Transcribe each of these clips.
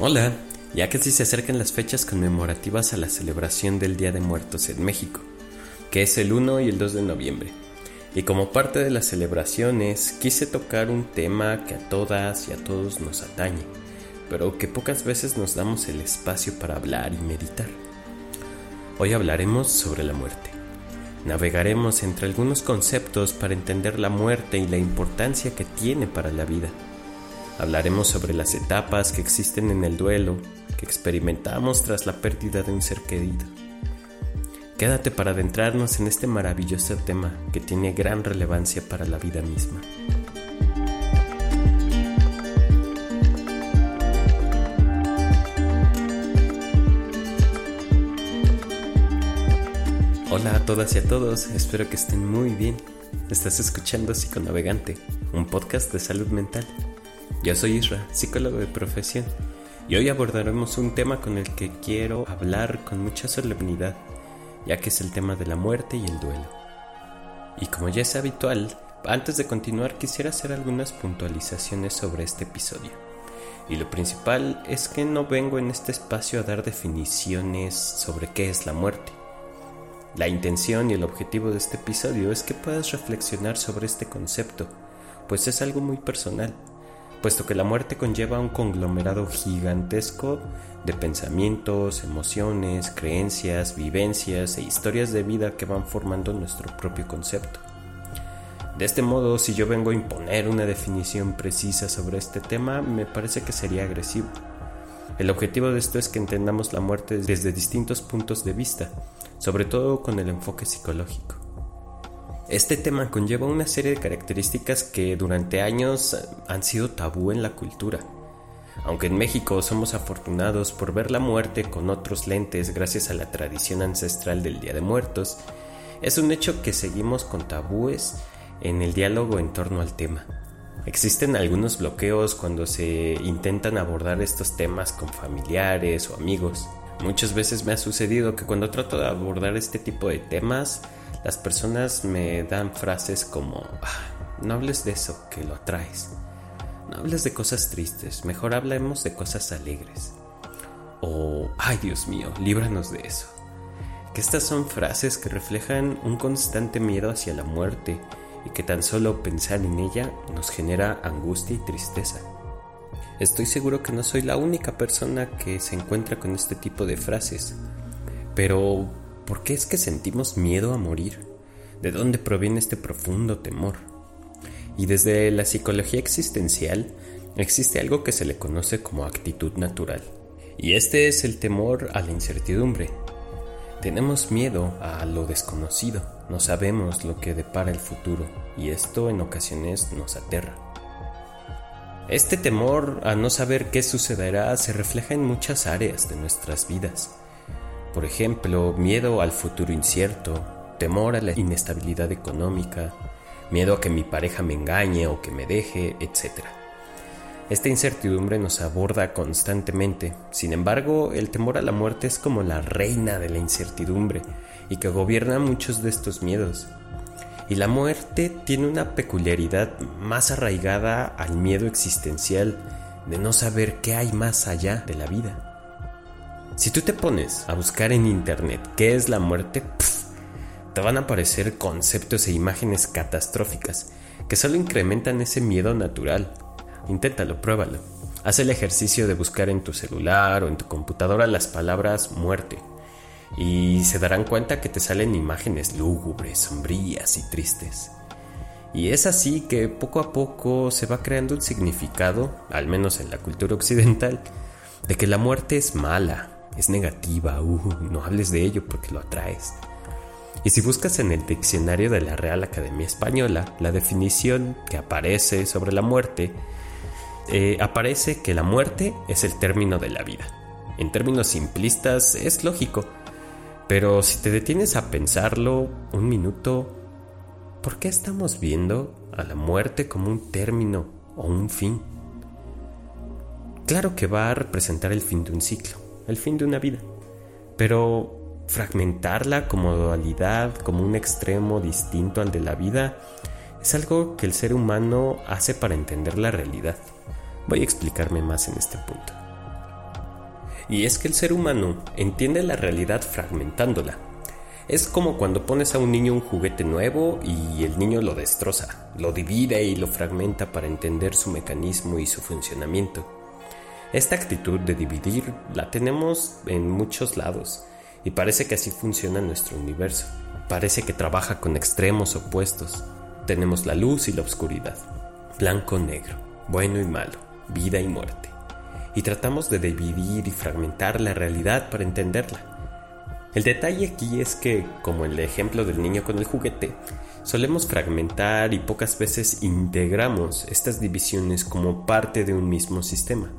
Hola, ya que sí se acercan las fechas conmemorativas a la celebración del Día de Muertos en México, que es el 1 y el 2 de noviembre. Y como parte de las celebraciones, quise tocar un tema que a todas y a todos nos atañe, pero que pocas veces nos damos el espacio para hablar y meditar. Hoy hablaremos sobre la muerte. Navegaremos entre algunos conceptos para entender la muerte y la importancia que tiene para la vida. Hablaremos sobre las etapas que existen en el duelo que experimentamos tras la pérdida de un ser querido. Quédate para adentrarnos en este maravilloso tema que tiene gran relevancia para la vida misma. Hola a todas y a todos, espero que estén muy bien. Estás escuchando Psiconavegante, un podcast de salud mental. Yo soy Isra, psicólogo de profesión, y hoy abordaremos un tema con el que quiero hablar con mucha solemnidad, ya que es el tema de la muerte y el duelo. Y como ya es habitual, antes de continuar quisiera hacer algunas puntualizaciones sobre este episodio. Y lo principal es que no vengo en este espacio a dar definiciones sobre qué es la muerte la intención y el objetivo de este episodio es que puedas reflexionar sobre este concepto, pues es algo muy personal, puesto que la muerte conlleva un conglomerado gigantesco de pensamientos, emociones, creencias, vivencias e historias de vida que van formando nuestro propio concepto. De este modo, si yo vengo a imponer una definición precisa sobre este tema, me parece que sería agresivo. El objetivo de esto es que entendamos la muerte desde distintos puntos de vista, sobre todo con el enfoque psicológico. Este tema conlleva una serie de características que durante años han sido tabú en la cultura. Aunque en México somos afortunados por ver la muerte con otros lentes gracias a la tradición ancestral del Día de Muertos, es un hecho que seguimos con tabúes en el diálogo en torno al tema. Existen algunos bloqueos cuando se intentan abordar estos temas con familiares o amigos. Muchas veces me ha sucedido que cuando trato de abordar este tipo de temas, las personas me dan frases como, ah, no hables de eso, que lo atraes. No hables de cosas tristes, mejor hablemos de cosas alegres. O, ay Dios mío, líbranos de eso. Que estas son frases que reflejan un constante miedo hacia la muerte y que tan solo pensar en ella nos genera angustia y tristeza. Estoy seguro que no soy la única persona que se encuentra con este tipo de frases. Pero, ¿por qué es que sentimos miedo a morir? ¿De dónde proviene este profundo temor? Y desde la psicología existencial existe algo que se le conoce como actitud natural. Y este es el temor a la incertidumbre. Tenemos miedo a lo desconocido, no sabemos lo que depara el futuro y esto en ocasiones nos aterra. Este temor a no saber qué sucederá se refleja en muchas áreas de nuestras vidas. Por ejemplo, miedo al futuro incierto, temor a la inestabilidad económica, miedo a que mi pareja me engañe o que me deje, etc. Esta incertidumbre nos aborda constantemente, sin embargo, el temor a la muerte es como la reina de la incertidumbre y que gobierna muchos de estos miedos. Y la muerte tiene una peculiaridad más arraigada al miedo existencial de no saber qué hay más allá de la vida. Si tú te pones a buscar en internet qué es la muerte, te van a aparecer conceptos e imágenes catastróficas que solo incrementan ese miedo natural. Inténtalo, pruébalo. Haz el ejercicio de buscar en tu celular o en tu computadora las palabras muerte y se darán cuenta que te salen imágenes lúgubres, sombrías y tristes. Y es así que poco a poco se va creando un significado, al menos en la cultura occidental, de que la muerte es mala, es negativa, uh, no hables de ello porque lo atraes. Y si buscas en el diccionario de la Real Academia Española, la definición que aparece sobre la muerte, eh, aparece que la muerte es el término de la vida. En términos simplistas es lógico, pero si te detienes a pensarlo un minuto, ¿por qué estamos viendo a la muerte como un término o un fin? Claro que va a representar el fin de un ciclo, el fin de una vida, pero fragmentarla como dualidad, como un extremo distinto al de la vida, es algo que el ser humano hace para entender la realidad. Voy a explicarme más en este punto. Y es que el ser humano entiende la realidad fragmentándola. Es como cuando pones a un niño un juguete nuevo y el niño lo destroza, lo divide y lo fragmenta para entender su mecanismo y su funcionamiento. Esta actitud de dividir la tenemos en muchos lados y parece que así funciona nuestro universo. Parece que trabaja con extremos opuestos. Tenemos la luz y la oscuridad, blanco-negro, bueno y malo, vida y muerte y tratamos de dividir y fragmentar la realidad para entenderla. El detalle aquí es que, como en el ejemplo del niño con el juguete, solemos fragmentar y pocas veces integramos estas divisiones como parte de un mismo sistema.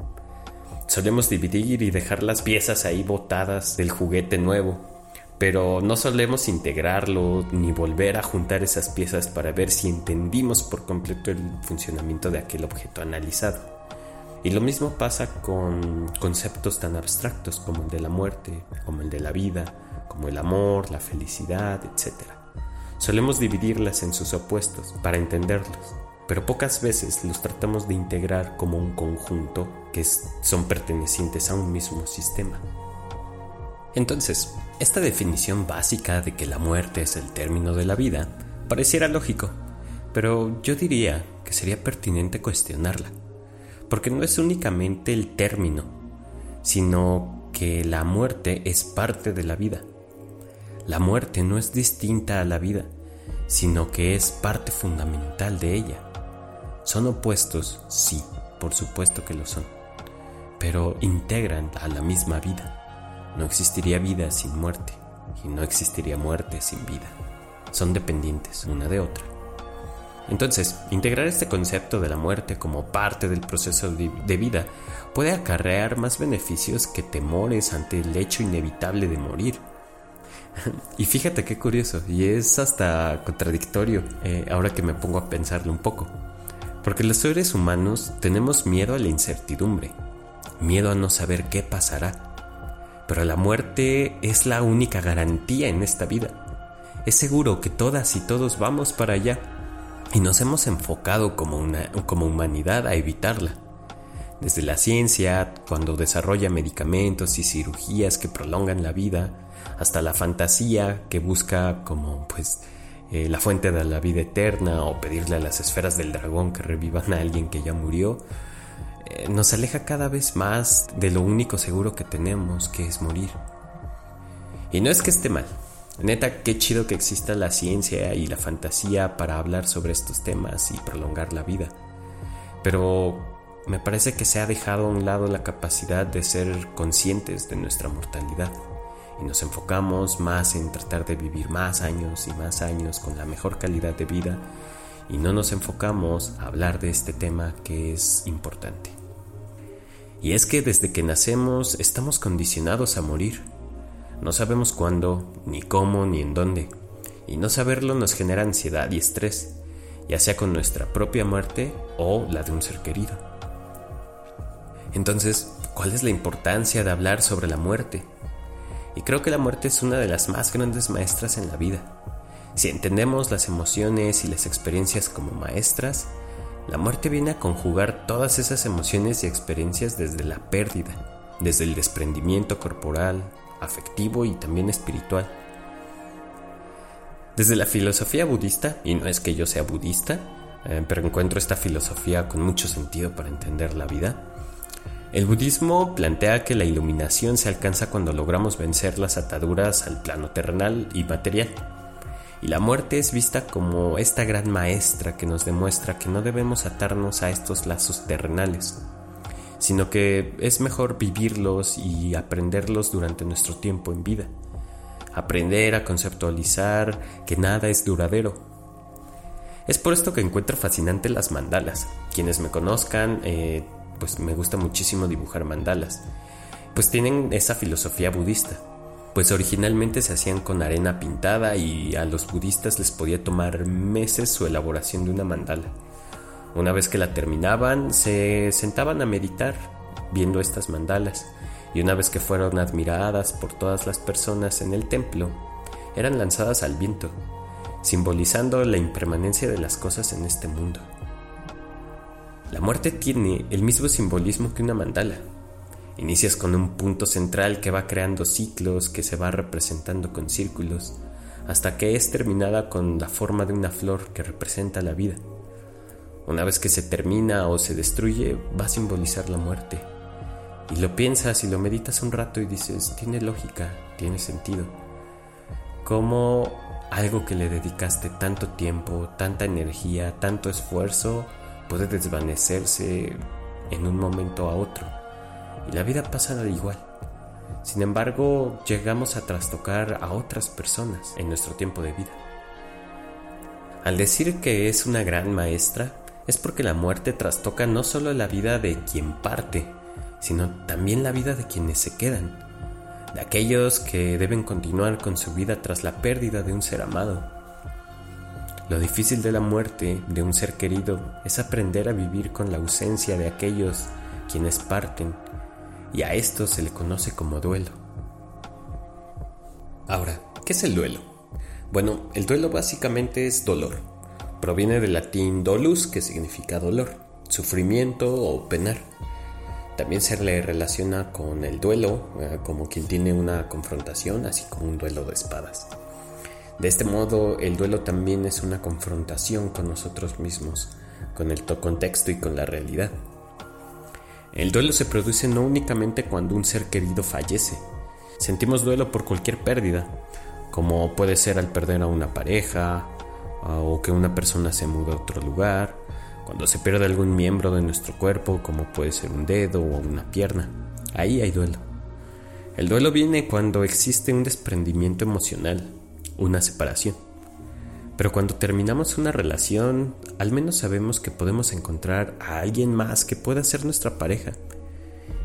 Solemos dividir y dejar las piezas ahí botadas del juguete nuevo, pero no solemos integrarlo ni volver a juntar esas piezas para ver si entendimos por completo el funcionamiento de aquel objeto analizado. Y lo mismo pasa con conceptos tan abstractos como el de la muerte, como el de la vida, como el amor, la felicidad, etc. Solemos dividirlas en sus opuestos para entenderlos, pero pocas veces los tratamos de integrar como un conjunto que son pertenecientes a un mismo sistema. Entonces, esta definición básica de que la muerte es el término de la vida pareciera lógico, pero yo diría que sería pertinente cuestionarla porque no es únicamente el término, sino que la muerte es parte de la vida. La muerte no es distinta a la vida, sino que es parte fundamental de ella. Son opuestos, sí, por supuesto que lo son, pero integran a la misma vida. No existiría vida sin muerte y no existiría muerte sin vida. Son dependientes una de otra. Entonces, integrar este concepto de la muerte como parte del proceso de vida puede acarrear más beneficios que temores ante el hecho inevitable de morir. y fíjate qué curioso, y es hasta contradictorio eh, ahora que me pongo a pensarlo un poco. Porque los seres humanos tenemos miedo a la incertidumbre, miedo a no saber qué pasará. Pero la muerte es la única garantía en esta vida. Es seguro que todas y todos vamos para allá y nos hemos enfocado como, una, como humanidad a evitarla. Desde la ciencia, cuando desarrolla medicamentos y cirugías que prolongan la vida, hasta la fantasía que busca como pues eh, la fuente de la vida eterna o pedirle a las esferas del dragón que revivan a alguien que ya murió, eh, nos aleja cada vez más de lo único seguro que tenemos, que es morir. Y no es que esté mal, Neta, qué chido que exista la ciencia y la fantasía para hablar sobre estos temas y prolongar la vida. Pero me parece que se ha dejado a un lado la capacidad de ser conscientes de nuestra mortalidad y nos enfocamos más en tratar de vivir más años y más años con la mejor calidad de vida y no nos enfocamos a hablar de este tema que es importante. Y es que desde que nacemos estamos condicionados a morir no sabemos cuándo, ni cómo, ni en dónde. Y no saberlo nos genera ansiedad y estrés, ya sea con nuestra propia muerte o la de un ser querido. Entonces, ¿cuál es la importancia de hablar sobre la muerte? Y creo que la muerte es una de las más grandes maestras en la vida. Si entendemos las emociones y las experiencias como maestras, la muerte viene a conjugar todas esas emociones y experiencias desde la pérdida, desde el desprendimiento corporal, afectivo y también espiritual. Desde la filosofía budista, y no es que yo sea budista, eh, pero encuentro esta filosofía con mucho sentido para entender la vida, el budismo plantea que la iluminación se alcanza cuando logramos vencer las ataduras al plano terrenal y material. Y la muerte es vista como esta gran maestra que nos demuestra que no debemos atarnos a estos lazos terrenales, sino que es mejor vivirlos y aprenderlos durante nuestro tiempo en vida. Aprender a conceptualizar que nada es duradero. Es por esto que encuentro fascinante las mandalas. Quienes me conozcan, eh, pues me gusta muchísimo dibujar mandalas. Pues tienen esa filosofía budista. Pues originalmente se hacían con arena pintada y a los budistas les podía tomar meses su elaboración de una mandala. Una vez que la terminaban, se sentaban a meditar viendo estas mandalas, y una vez que fueron admiradas por todas las personas en el templo, eran lanzadas al viento, simbolizando la impermanencia de las cosas en este mundo. La muerte tiene el mismo simbolismo que una mandala. Inicias con un punto central que va creando ciclos, que se va representando con círculos, hasta que es terminada con la forma de una flor que representa la vida. Una vez que se termina o se destruye, va a simbolizar la muerte. Y lo piensas y lo meditas un rato y dices, tiene lógica, tiene sentido. Como algo que le dedicaste tanto tiempo, tanta energía, tanto esfuerzo, puede desvanecerse en un momento a otro. Y la vida pasa igual. Sin embargo, llegamos a trastocar a otras personas en nuestro tiempo de vida. Al decir que es una gran maestra, es porque la muerte trastoca no solo la vida de quien parte, sino también la vida de quienes se quedan, de aquellos que deben continuar con su vida tras la pérdida de un ser amado. Lo difícil de la muerte de un ser querido es aprender a vivir con la ausencia de aquellos quienes parten, y a esto se le conoce como duelo. Ahora, ¿qué es el duelo? Bueno, el duelo básicamente es dolor. Proviene del latín dolus, que significa dolor, sufrimiento o penar. También se le relaciona con el duelo, eh, como quien tiene una confrontación, así como un duelo de espadas. De este modo, el duelo también es una confrontación con nosotros mismos, con el contexto y con la realidad. El duelo se produce no únicamente cuando un ser querido fallece. Sentimos duelo por cualquier pérdida, como puede ser al perder a una pareja, o que una persona se muda a otro lugar, cuando se pierde algún miembro de nuestro cuerpo, como puede ser un dedo o una pierna, ahí hay duelo. El duelo viene cuando existe un desprendimiento emocional, una separación. Pero cuando terminamos una relación, al menos sabemos que podemos encontrar a alguien más que pueda ser nuestra pareja.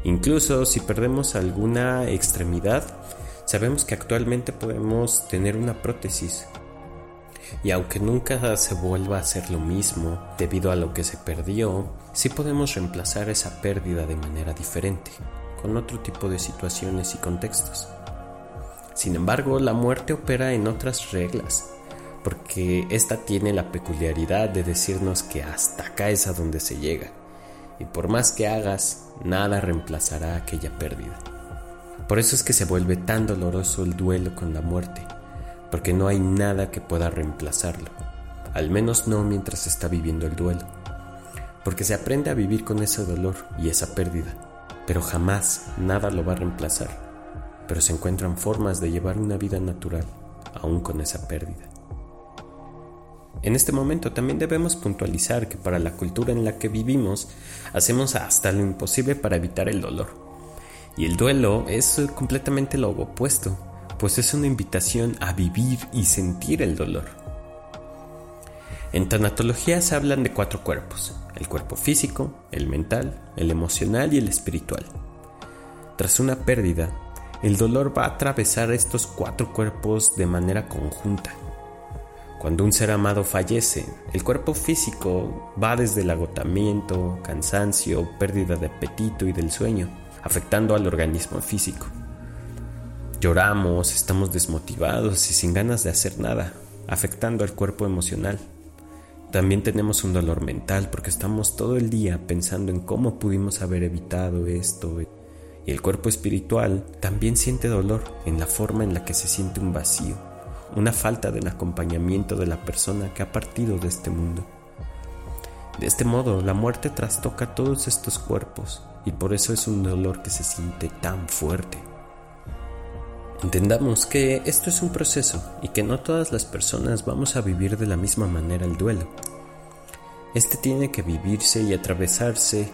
Incluso si perdemos alguna extremidad, sabemos que actualmente podemos tener una prótesis y aunque nunca se vuelva a hacer lo mismo debido a lo que se perdió, sí podemos reemplazar esa pérdida de manera diferente, con otro tipo de situaciones y contextos. Sin embargo, la muerte opera en otras reglas, porque esta tiene la peculiaridad de decirnos que hasta acá es a donde se llega, y por más que hagas, nada reemplazará aquella pérdida. Por eso es que se vuelve tan doloroso el duelo con la muerte, porque no hay nada que pueda reemplazarlo, al menos no mientras está viviendo el duelo, porque se aprende a vivir con ese dolor y esa pérdida, pero jamás nada lo va a reemplazar, pero se encuentran formas de llevar una vida natural aún con esa pérdida. En este momento también debemos puntualizar que para la cultura en la que vivimos hacemos hasta lo imposible para evitar el dolor. Y el duelo es completamente lo opuesto pues es una invitación a vivir y sentir el dolor. En tanatología se hablan de cuatro cuerpos, el cuerpo físico, el mental, el emocional y el espiritual. Tras una pérdida, el dolor va a atravesar estos cuatro cuerpos de manera conjunta. Cuando un ser amado fallece, el cuerpo físico va desde el agotamiento, cansancio, pérdida de apetito y del sueño, afectando al organismo físico. Lloramos, estamos desmotivados y sin ganas de hacer nada, afectando al cuerpo emocional. También tenemos un dolor mental porque estamos todo el día pensando en cómo pudimos haber evitado esto. Y el cuerpo espiritual también siente dolor en la forma en la que se siente un vacío, una falta del acompañamiento de la persona que ha partido de este mundo. De este modo, la muerte trastoca todos estos cuerpos y por eso es un dolor que se siente tan fuerte. Entendamos que esto es un proceso y que no todas las personas vamos a vivir de la misma manera el duelo. Este tiene que vivirse y atravesarse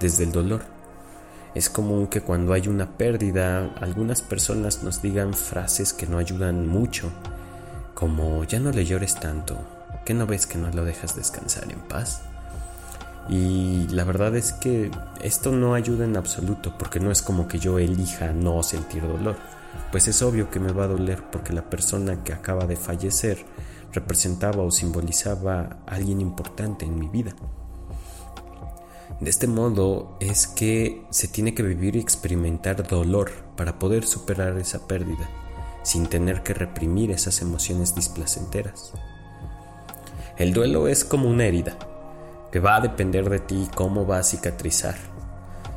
desde el dolor. Es común que cuando hay una pérdida, algunas personas nos digan frases que no ayudan mucho, como ya no le llores tanto, que no ves que no lo dejas descansar en paz. Y la verdad es que esto no ayuda en absoluto, porque no es como que yo elija no sentir dolor pues es obvio que me va a doler porque la persona que acaba de fallecer representaba o simbolizaba a alguien importante en mi vida. De este modo es que se tiene que vivir y experimentar dolor para poder superar esa pérdida, sin tener que reprimir esas emociones displacenteras. El duelo es como una herida, que va a depender de ti cómo va a cicatrizar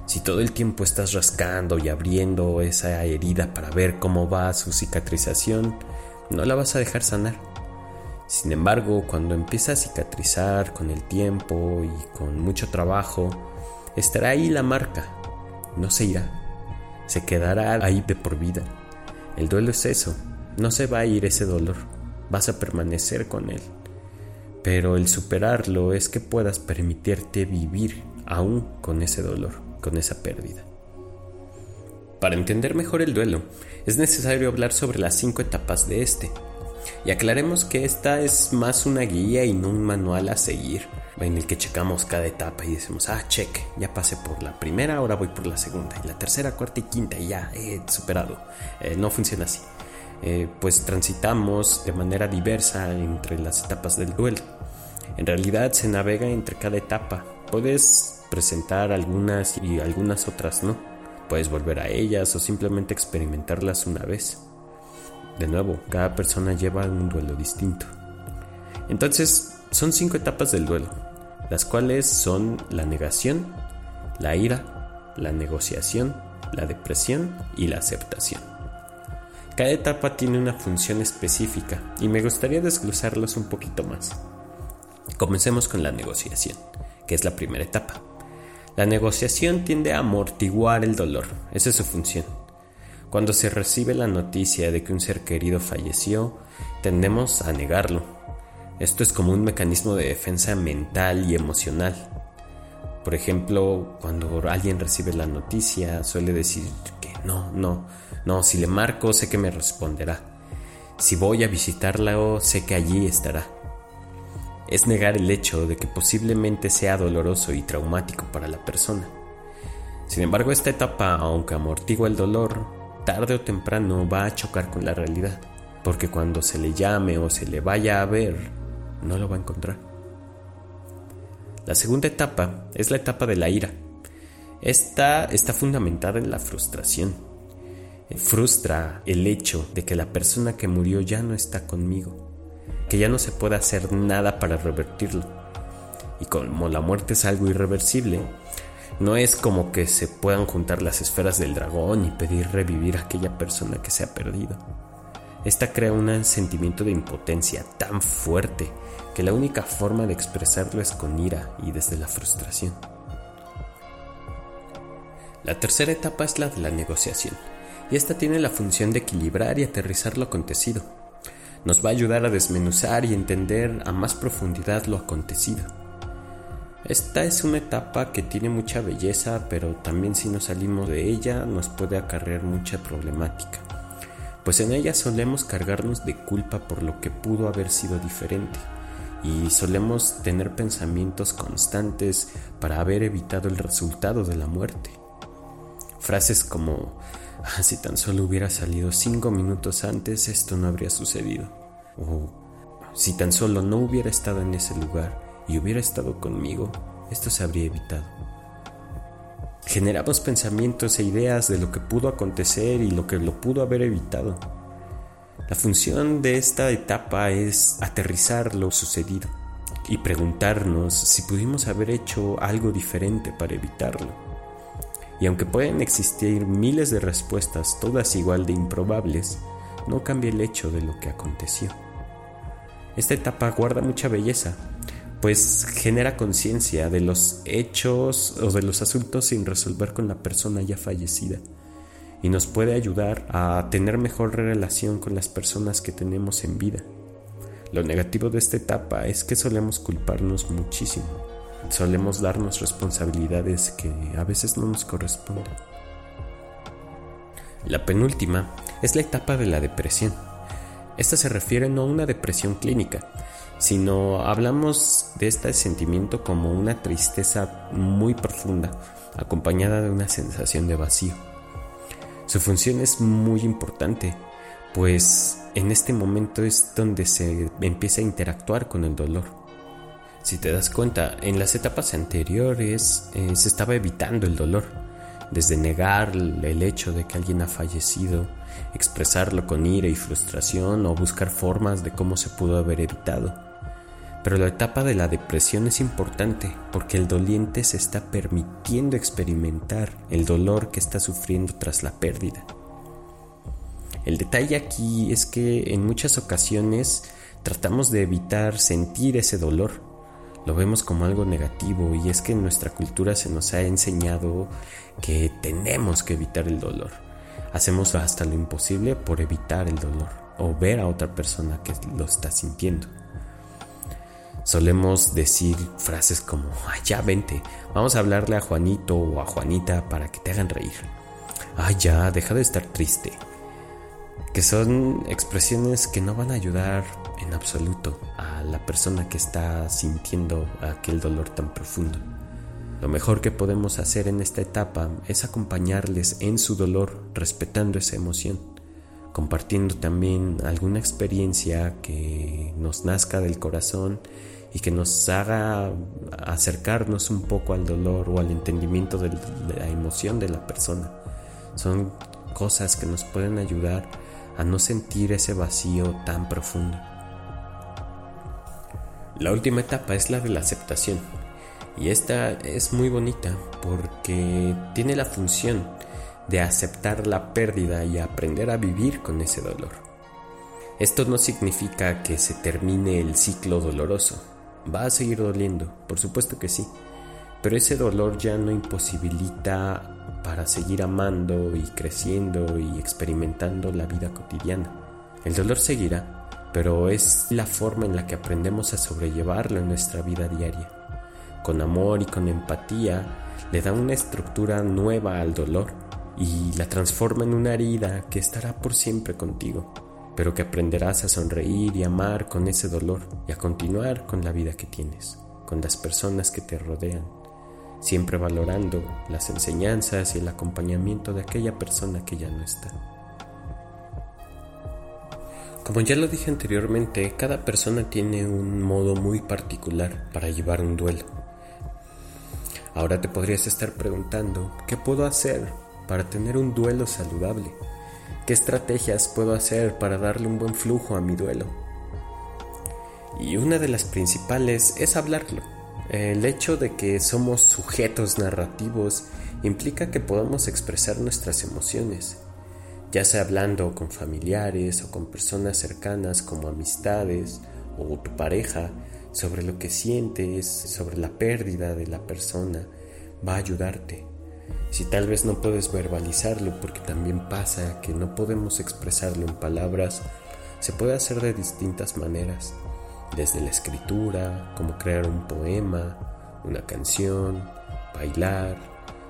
Si todo el tiempo estás rascando y abriendo esa herida para ver cómo va su cicatrización, no la vas a dejar sanar. Sin embargo, cuando empieza a cicatrizar con el tiempo y con mucho trabajo, estará ahí la marca, no se irá, se quedará ahí de por vida. El duelo es eso, no se va a ir ese dolor, vas a permanecer con él. Pero el superarlo es que puedas permitirte vivir aún con ese dolor, con esa pérdida. Para entender mejor el duelo, es necesario hablar sobre las cinco etapas de este. Y aclaremos que esta es más una guía y no un manual a seguir, en el que checamos cada etapa y decimos, ah, check, ya pasé por la primera, ahora voy por la segunda, y la tercera, cuarta y quinta, y ya he superado. Eh, no funciona así. Eh, pues transitamos de manera diversa entre las etapas del duelo. En realidad se navega entre cada etapa. Puedes presentar algunas y algunas otras no. Puedes volver a ellas o simplemente experimentarlas una vez. De nuevo, cada persona lleva un duelo distinto. Entonces, son cinco etapas del duelo, las cuales son la negación, la ira, la negociación, la depresión y la aceptación. Cada etapa tiene una función específica y me gustaría desglosarlos un poquito más. Comencemos con la negociación, que es la primera etapa. La negociación tiende a amortiguar el dolor, esa es su función. Cuando se recibe la noticia de que un ser querido falleció, tendemos a negarlo. Esto es como un mecanismo de defensa mental y emocional. Por ejemplo, cuando alguien recibe la noticia, suele decir que no, no, no, si le marco sé que me responderá. Si voy a visitarla, sé que allí estará es negar el hecho de que posiblemente sea doloroso y traumático para la persona. Sin embargo, esta etapa, aunque amortigua el dolor, tarde o temprano va a chocar con la realidad, porque cuando se le llame o se le vaya a ver, no lo va a encontrar. La segunda etapa es la etapa de la ira. Esta está fundamentada en la frustración. Frustra el hecho de que la persona que murió ya no está conmigo que ya no se puede hacer nada para revertirlo. Y como la muerte es algo irreversible, no es como que se puedan juntar las esferas del dragón y pedir revivir a aquella persona que se ha perdido. Esta crea un sentimiento de impotencia tan fuerte que la única forma de expresarlo es con ira y desde la frustración. La tercera etapa es la de la negociación, y esta tiene la función de equilibrar y aterrizar lo acontecido nos va a ayudar a desmenuzar y entender a más profundidad lo acontecido. Esta es una etapa que tiene mucha belleza, pero también si no salimos de ella nos puede acarrear mucha problemática, pues en ella solemos cargarnos de culpa por lo que pudo haber sido diferente y solemos tener pensamientos constantes para haber evitado el resultado de la muerte. Frases como Ah, si tan solo hubiera salido cinco minutos antes, esto no habría sucedido. O si tan solo no hubiera estado en ese lugar y hubiera estado conmigo, esto se habría evitado. Generamos pensamientos e ideas de lo que pudo acontecer y lo que lo pudo haber evitado. La función de esta etapa es aterrizar lo sucedido y preguntarnos si pudimos haber hecho algo diferente para evitarlo. Y aunque pueden existir miles de respuestas, todas igual de improbables, no cambia el hecho de lo que aconteció. Esta etapa guarda mucha belleza, pues genera conciencia de los hechos o de los asuntos sin resolver con la persona ya fallecida y nos puede ayudar a tener mejor relación con las personas que tenemos en vida. Lo negativo de esta etapa es que solemos culparnos muchísimo solemos darnos responsabilidades que a veces no nos corresponden. La penúltima es la etapa de la depresión. Esta se refiere no a una depresión clínica, sino hablamos de este sentimiento como una tristeza muy profunda, acompañada de una sensación de vacío. Su función es muy importante, pues en este momento es donde se empieza a interactuar con el dolor. Si te das cuenta, en las etapas anteriores eh, se estaba evitando el dolor, desde negar el hecho de que alguien ha fallecido, expresarlo con ira y frustración o buscar formas de cómo se pudo haber evitado. Pero la etapa de la depresión es importante porque el doliente se está permitiendo experimentar el dolor que está sufriendo tras la pérdida. El detalle aquí es que en muchas ocasiones tratamos de evitar sentir ese dolor. Lo vemos como algo negativo y es que en nuestra cultura se nos ha enseñado que tenemos que evitar el dolor. Hacemos hasta lo imposible por evitar el dolor o ver a otra persona que lo está sintiendo. Solemos decir frases como, ay, ya vente, vamos a hablarle a Juanito o a Juanita para que te hagan reír. Ay, ya, deja de estar triste que son expresiones que no van a ayudar en absoluto a la persona que está sintiendo aquel dolor tan profundo. Lo mejor que podemos hacer en esta etapa es acompañarles en su dolor respetando esa emoción, compartiendo también alguna experiencia que nos nazca del corazón y que nos haga acercarnos un poco al dolor o al entendimiento de la emoción de la persona. Son cosas que nos pueden ayudar a no sentir ese vacío tan profundo. La última etapa es la de la aceptación. Y esta es muy bonita porque tiene la función de aceptar la pérdida y aprender a vivir con ese dolor. Esto no significa que se termine el ciclo doloroso. Va a seguir doliendo, por supuesto que sí. Pero ese dolor ya no imposibilita para seguir amando y creciendo y experimentando la vida cotidiana. El dolor seguirá, pero es la forma en la que aprendemos a sobrellevarlo en nuestra vida diaria. Con amor y con empatía le da una estructura nueva al dolor y la transforma en una herida que estará por siempre contigo, pero que aprenderás a sonreír y amar con ese dolor y a continuar con la vida que tienes, con las personas que te rodean siempre valorando las enseñanzas y el acompañamiento de aquella persona que ya no está. Como ya lo dije anteriormente, cada persona tiene un modo muy particular para llevar un duelo. Ahora te podrías estar preguntando, ¿qué puedo hacer para tener un duelo saludable? ¿Qué estrategias puedo hacer para darle un buen flujo a mi duelo? Y una de las principales es hablarlo el hecho de que somos sujetos narrativos implica que podamos expresar nuestras emociones, ya sea hablando con familiares o con personas cercanas como amistades o tu pareja sobre lo que sientes, sobre la pérdida de la persona, va a ayudarte. Si tal vez no puedes verbalizarlo porque también pasa que no podemos expresarlo en palabras, se puede hacer de distintas maneras desde la escritura, como crear un poema, una canción, bailar,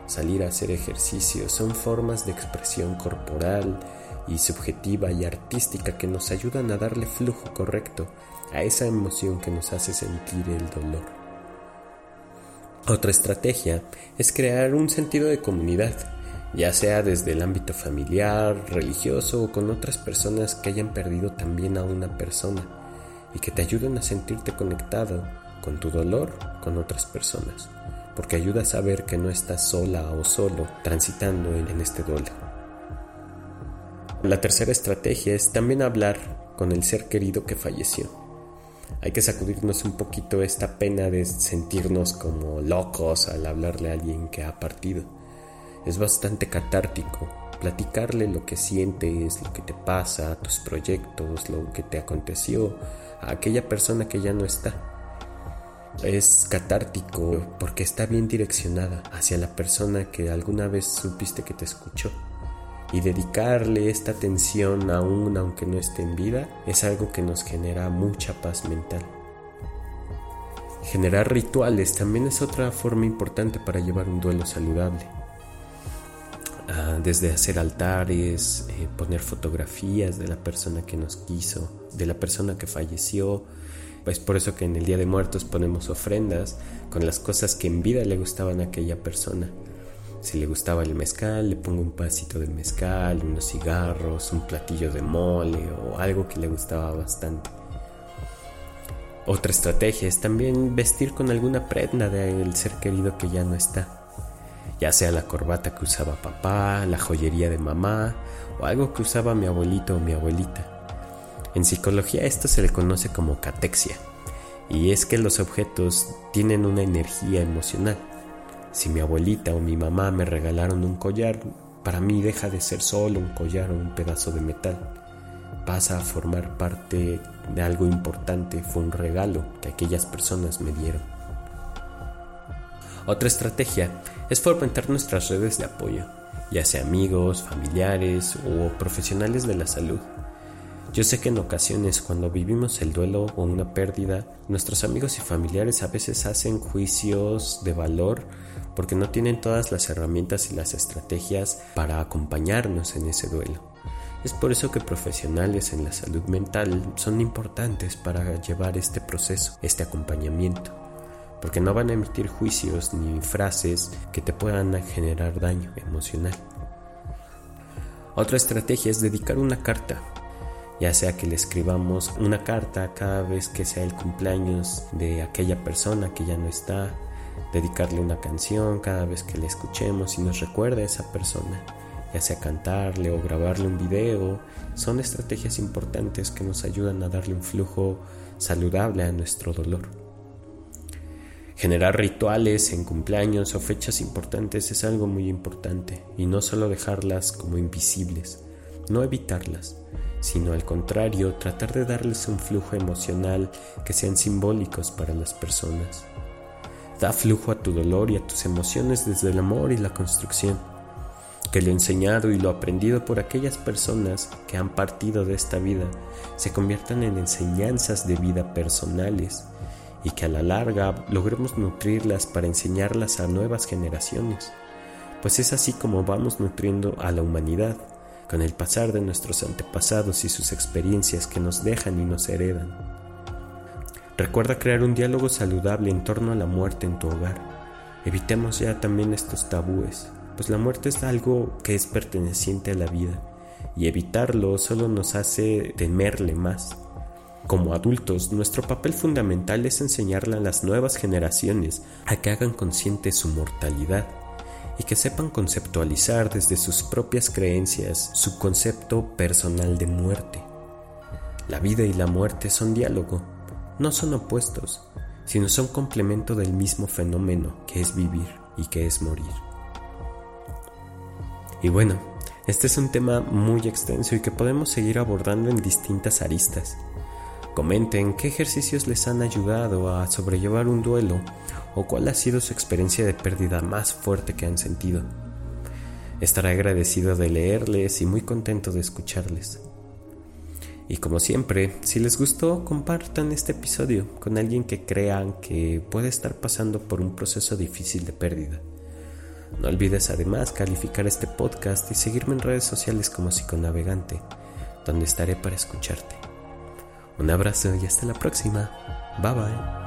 salir a hacer ejercicio, son formas de expresión corporal y subjetiva y artística que nos ayudan a darle flujo correcto a esa emoción que nos hace sentir el dolor. Otra estrategia es crear un sentido de comunidad, ya sea desde el ámbito familiar, religioso o con otras personas que hayan perdido también a una persona y que te ayuden a sentirte conectado con tu dolor con otras personas, porque ayuda a saber que no estás sola o solo transitando en, este duelo. La tercera estrategia es también hablar con el ser querido que falleció. Hay que sacudirnos un poquito esta pena de sentirnos como locos al hablarle a alguien que ha partido. Es bastante catártico platicarle lo que sientes, lo que te pasa, tus proyectos, lo que te aconteció a aquella persona que ya no está. Es catártico porque está bien direccionada hacia la persona que alguna vez supiste que te escuchó. Y dedicarle esta atención aún aunque no esté en vida es algo que nos genera mucha paz mental. Generar rituales también es otra forma importante para llevar un duelo saludable. Ah, desde hacer altares, eh, poner fotografías de la persona que nos quiso, de la persona que falleció. Es por eso que en el Día de Muertos ponemos ofrendas con las cosas que en vida le gustaban a aquella persona. Si le gustaba el mezcal, le pongo un pasito de mezcal, unos cigarros, un platillo de mole o algo que le gustaba bastante. Otra estrategia es también vestir con alguna prenda del ser querido que ya no está ya sea la corbata que usaba papá, la joyería de mamá o algo que usaba mi abuelito o mi abuelita. En psicología esto se le conoce como catexia Y es que los objetos tienen una energía emocional. Si mi abuelita o mi mamá me regalaron un collar, para mí deja de ser solo un collar o un pedazo de metal. Pasa a formar parte de algo importante, fue un regalo que aquellas personas me dieron. Otra estrategia es fomentar nuestras redes de apoyo, ya sea amigos, familiares o profesionales de la salud. Yo sé que en ocasiones cuando vivimos el duelo o una pérdida, nuestros amigos y familiares a veces hacen juicios de valor porque no tienen todas las herramientas y las estrategias para acompañarnos en ese duelo. Es por eso que profesionales en la salud mental son importantes para llevar este proceso, este acompañamiento, porque no van a emitir juicios ni frases que te puedan generar daño emocional. Otra estrategia es dedicar una carta ya sea que le escribamos una carta cada vez que sea el cumpleaños de aquella persona que ya no está, dedicarle una canción cada vez que le escuchemos y nos recuerda a esa persona, ya sea cantarle o grabarle un video, son estrategias importantes que nos ayudan a darle un flujo saludable a nuestro dolor. Generar rituales en cumpleaños o fechas importantes es algo muy importante y no solo dejarlas como invisibles, no evitarlas, sino al contrario, tratar de darles un flujo emocional que sean simbólicos para las personas. Da flujo a tu dolor y a tus emociones desde el amor y la construcción. Que lo enseñado y lo aprendido por aquellas personas que han partido de esta vida se conviertan en enseñanzas de vida personales y que a la larga logremos nutrirlas para enseñarlas a nuevas generaciones, pues es así como vamos nutriendo a la humanidad con el pasar de nuestros antepasados y sus experiencias que nos dejan y nos heredan. Recuerda crear un diálogo saludable en torno a la muerte en tu hogar. Evitemos ya también estos tabúes, pues la muerte es algo que es perteneciente a la vida y evitarlo solo nos hace temerle más. Como adultos, nuestro papel fundamental es enseñarle a las nuevas generaciones a que hagan consciente su mortalidad y que sepan conceptualizar desde sus propias creencias su concepto personal de muerte. La vida y la muerte son diálogo, no son opuestos, sino son complemento del mismo fenómeno que es vivir y que es morir. Y bueno, este es un tema muy extenso y que podemos seguir abordando en distintas aristas. Comenten qué ejercicios les han ayudado a sobrellevar un duelo o cuál ha sido su experiencia de pérdida más fuerte que han sentido. Estaré agradecido de leerles y muy contento de escucharles. Y como siempre, si les gustó, compartan este episodio con alguien que crean que puede estar pasando por un proceso difícil de pérdida. No olvides además calificar este podcast y seguirme en redes sociales como psiconavegante, donde estaré para escucharte. Un abrazo y hasta la próxima. Bye bye.